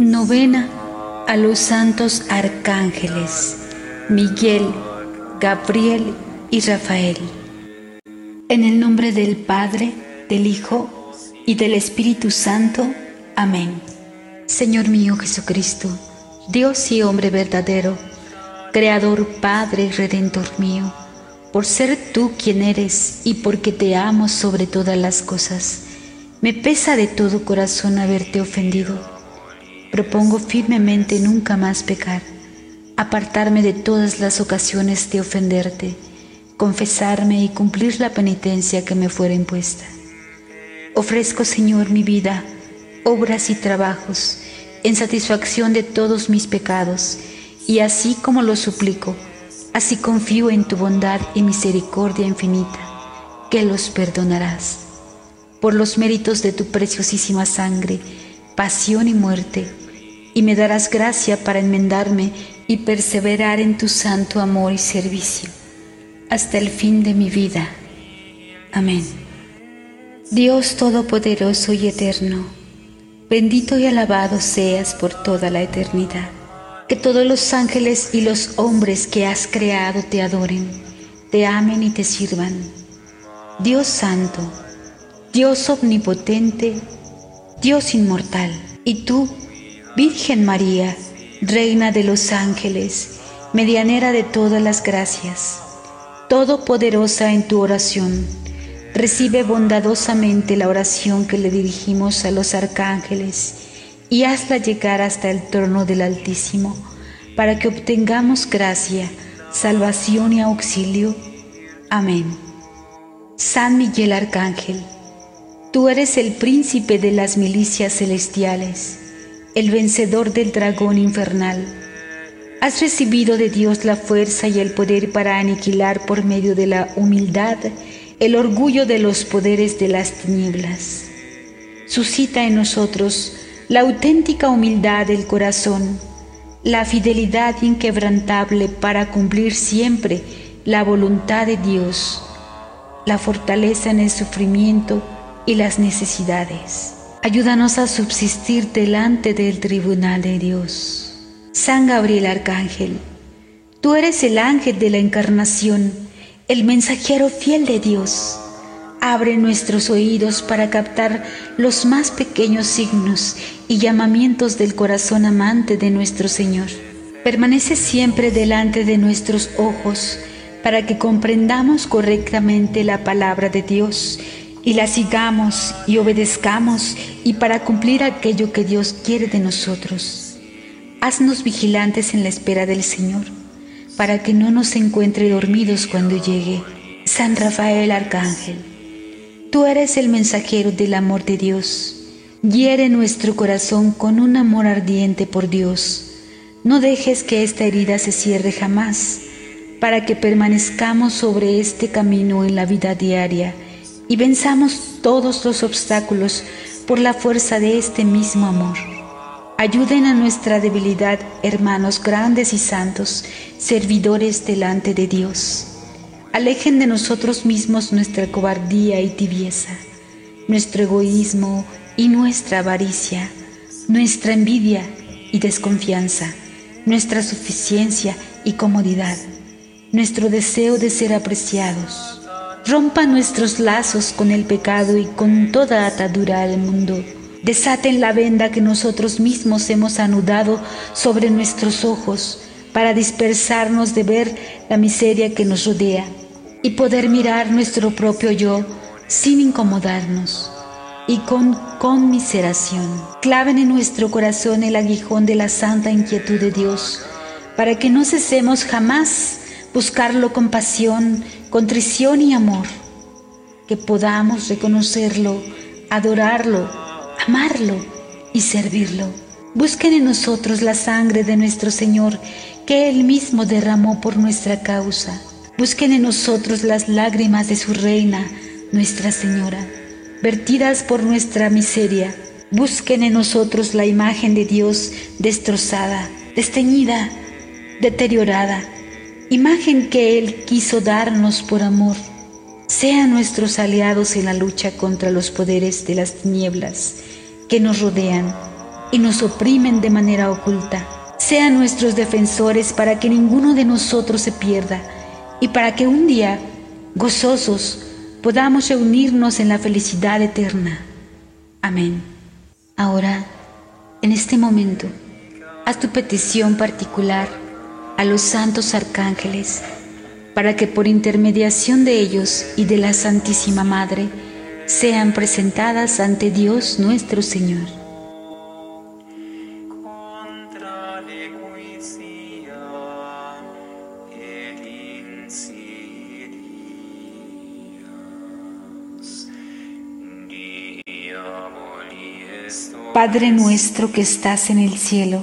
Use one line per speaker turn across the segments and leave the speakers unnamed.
Novena a los santos arcángeles Miguel, Gabriel y Rafael. En el nombre del Padre, del Hijo y del Espíritu Santo. Amén. Señor mío Jesucristo, Dios y hombre verdadero, Creador, Padre y Redentor mío, por ser tú quien eres y porque te amo sobre todas las cosas, me pesa de todo corazón haberte ofendido propongo firmemente nunca más pecar, apartarme de todas las ocasiones de ofenderte, confesarme y cumplir la penitencia que me fuera impuesta. Ofrezco, Señor, mi vida, obras y trabajos, en satisfacción de todos mis pecados, y así como lo suplico, así confío en tu bondad y misericordia infinita, que los perdonarás. Por los méritos de tu preciosísima sangre, pasión y muerte, y me darás gracia para enmendarme y perseverar en tu santo amor y servicio hasta el fin de mi vida. Amén. Dios Todopoderoso y Eterno, bendito y alabado seas por toda la eternidad. Que todos los ángeles y los hombres que has creado te adoren, te amen y te sirvan. Dios Santo, Dios Omnipotente, Dios Inmortal, y tú, Virgen María, Reina de los ángeles, medianera de todas las gracias, todopoderosa en tu oración, recibe bondadosamente la oración que le dirigimos a los arcángeles y hazla llegar hasta el trono del Altísimo, para que obtengamos gracia, salvación y auxilio. Amén. San Miguel Arcángel, tú eres el príncipe de las milicias celestiales el vencedor del dragón infernal. Has recibido de Dios la fuerza y el poder para aniquilar por medio de la humildad el orgullo de los poderes de las tinieblas. Suscita en nosotros la auténtica humildad del corazón, la fidelidad inquebrantable para cumplir siempre la voluntad de Dios, la fortaleza en el sufrimiento y las necesidades. Ayúdanos a subsistir delante del tribunal de Dios. San Gabriel Arcángel, tú eres el ángel de la encarnación, el mensajero fiel de Dios. Abre nuestros oídos para captar los más pequeños signos y llamamientos del corazón amante de nuestro Señor. Permanece siempre delante de nuestros ojos para que comprendamos correctamente la palabra de Dios y la sigamos y obedezcamos y para cumplir aquello que Dios quiere de nosotros. Haznos vigilantes en la espera del Señor, para que no nos encuentre dormidos cuando llegue. San Rafael Arcángel, tú eres el mensajero del amor de Dios. Hiere nuestro corazón con un amor ardiente por Dios. No dejes que esta herida se cierre jamás, para que permanezcamos sobre este camino en la vida diaria y venzamos todos los obstáculos por la fuerza de este mismo amor. Ayuden a nuestra debilidad, hermanos grandes y santos, servidores delante de Dios. Alejen de nosotros mismos nuestra cobardía y tibieza, nuestro egoísmo y nuestra avaricia, nuestra envidia y desconfianza, nuestra suficiencia y comodidad, nuestro deseo de ser apreciados Rompa nuestros lazos con el pecado y con toda atadura del mundo. Desaten la venda que nosotros mismos hemos anudado sobre nuestros ojos para dispersarnos de ver la miseria que nos rodea y poder mirar nuestro propio yo sin incomodarnos y con conmiseración. Claven en nuestro corazón el aguijón de la santa inquietud de Dios para que no cesemos jamás buscarlo con pasión, contrición y amor, que podamos reconocerlo, adorarlo, amarlo y servirlo. Busquen en nosotros la sangre de nuestro Señor que Él mismo derramó por nuestra causa. Busquen en nosotros las lágrimas de su reina, Nuestra Señora, vertidas por nuestra miseria. Busquen en nosotros la imagen de Dios destrozada, desteñida, deteriorada imagen que Él quiso darnos por amor, sean nuestros aliados en la lucha contra los poderes de las tinieblas que nos rodean y nos oprimen de manera oculta. Sean nuestros defensores para que ninguno de nosotros se pierda y para que un día, gozosos, podamos reunirnos en la felicidad eterna. Amén. Ahora, en este momento, haz tu petición particular a los santos arcángeles, para que por intermediación de ellos y de la Santísima Madre sean presentadas ante Dios nuestro Señor. Padre nuestro que estás en el cielo,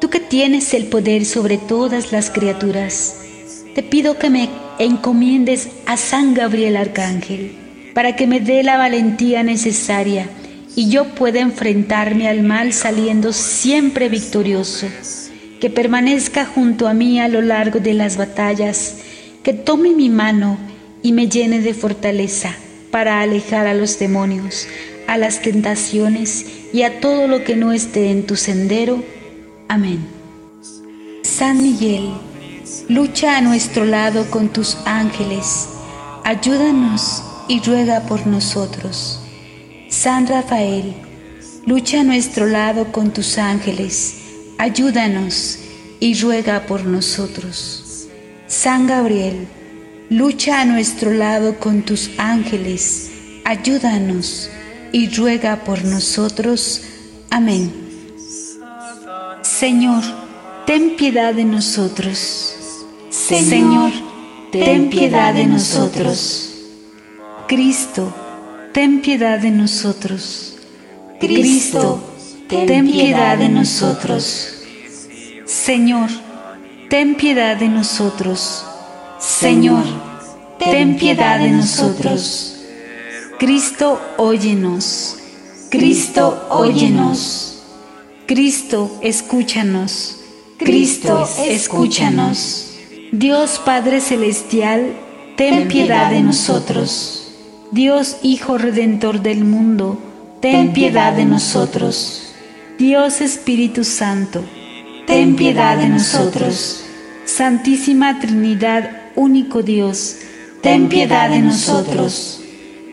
tú que tienes el poder sobre todas las criaturas, te pido que me encomiendes a San Gabriel Arcángel, para que me dé la valentía necesaria y yo pueda enfrentarme al mal saliendo siempre victorioso, que permanezca junto a mí a lo largo de las batallas, que tome mi mano y me llene de fortaleza para alejar a los demonios, a las tentaciones y a todo lo que no esté en tu sendero. Amén. San Miguel, lucha a nuestro lado con tus ángeles, ayúdanos y ruega por nosotros. San Rafael, lucha a nuestro lado con tus ángeles, ayúdanos y ruega por nosotros. San Gabriel, lucha a nuestro lado con tus ángeles, ayúdanos y ruega por nosotros. Amén. Señor, ten piedad de nosotros. Señor, ten piedad de nosotros. Cristo, ten piedad de nosotros. Cristo, ten piedad de nosotros. Señor, ten piedad de nosotros. Señor, ten piedad de nosotros. Cristo, óyenos. Cristo, óyenos. Cristo, escúchanos. Cristo, escúchanos. Dios Padre Celestial, ten piedad de nosotros. Dios Hijo Redentor del mundo, ten piedad de nosotros. Dios Espíritu Santo, ten piedad de nosotros. Santísima Trinidad, único Dios, ten piedad de nosotros.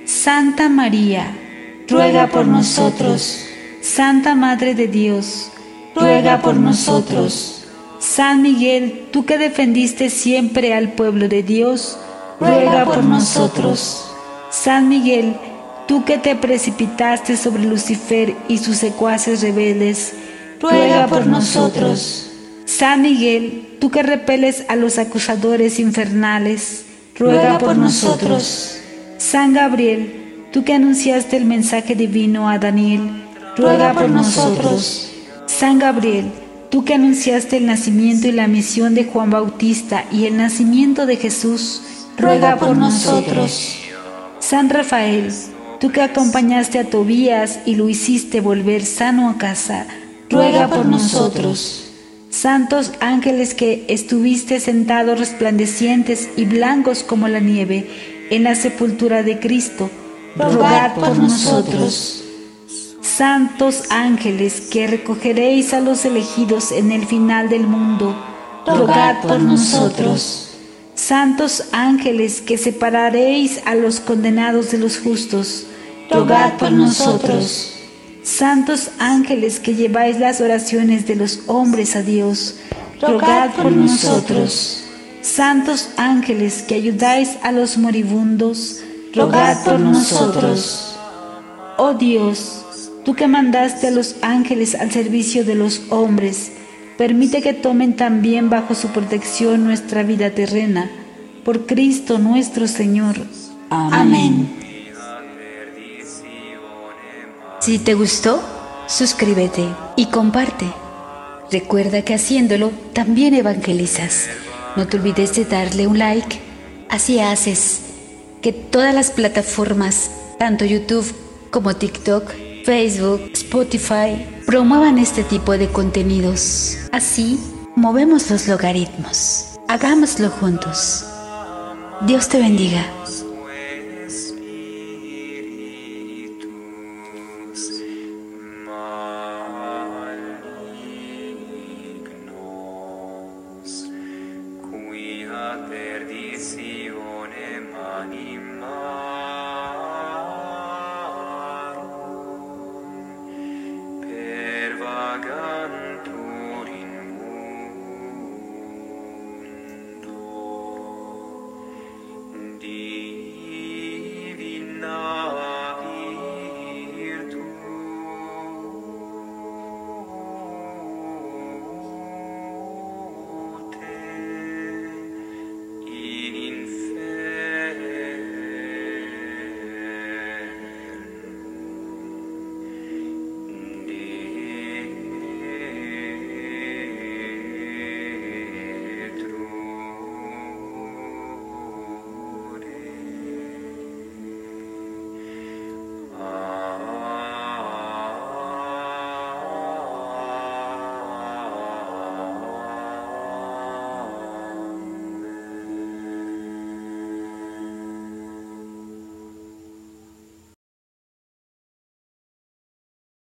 Santa María, ruega por nosotros. Santa Madre de Dios, ruega por nosotros. San Miguel, tú que defendiste siempre al pueblo de Dios, ruega por nosotros. San Miguel, tú que te precipitaste sobre Lucifer y sus secuaces rebeldes, ruega por nosotros. San Miguel, tú que repeles a los acusadores infernales, ruega, por, nosotros. San Gabriel, tú que anunciaste el mensaje divino a Daniel, ruega, por, nosotros. San Gabriel, tú que anunciaste el nacimiento y la misión de Juan Bautista y el nacimiento de Jesús, ruega, por, nosotros. San Rafael, tú que acompañaste a Tobías y lo hiciste volver sano a casa, ruega, por, nosotros. Santos ángeles que estuviste sentados resplandecientes y blancos como la nieve en la sepultura de Cristo, rogad por nosotros. Santos ángeles que recogeréis a los elegidos en el final del mundo, rogad por nosotros. Santos ángeles que separaréis a los condenados de los justos, rogad por nosotros. Santos ángeles que lleváis las oraciones de los hombres a Dios, rogad por nosotros. Santos ángeles que ayudáis a los moribundos, rogad por nosotros. Oh Dios, tú que mandaste a los ángeles al servicio de los hombres, permite que tomen también bajo su protección nuestra vida terrena. Por Cristo nuestro Señor. Amén. Si te gustó, suscríbete y comparte. Recuerda que haciéndolo también evangelizas. No te olvides de darle un like. Así haces que todas las plataformas, tanto YouTube como TikTok, Facebook, Spotify, promuevan este tipo de contenidos. Así movemos los logaritmos. Hagámoslo juntos. Dios te bendiga.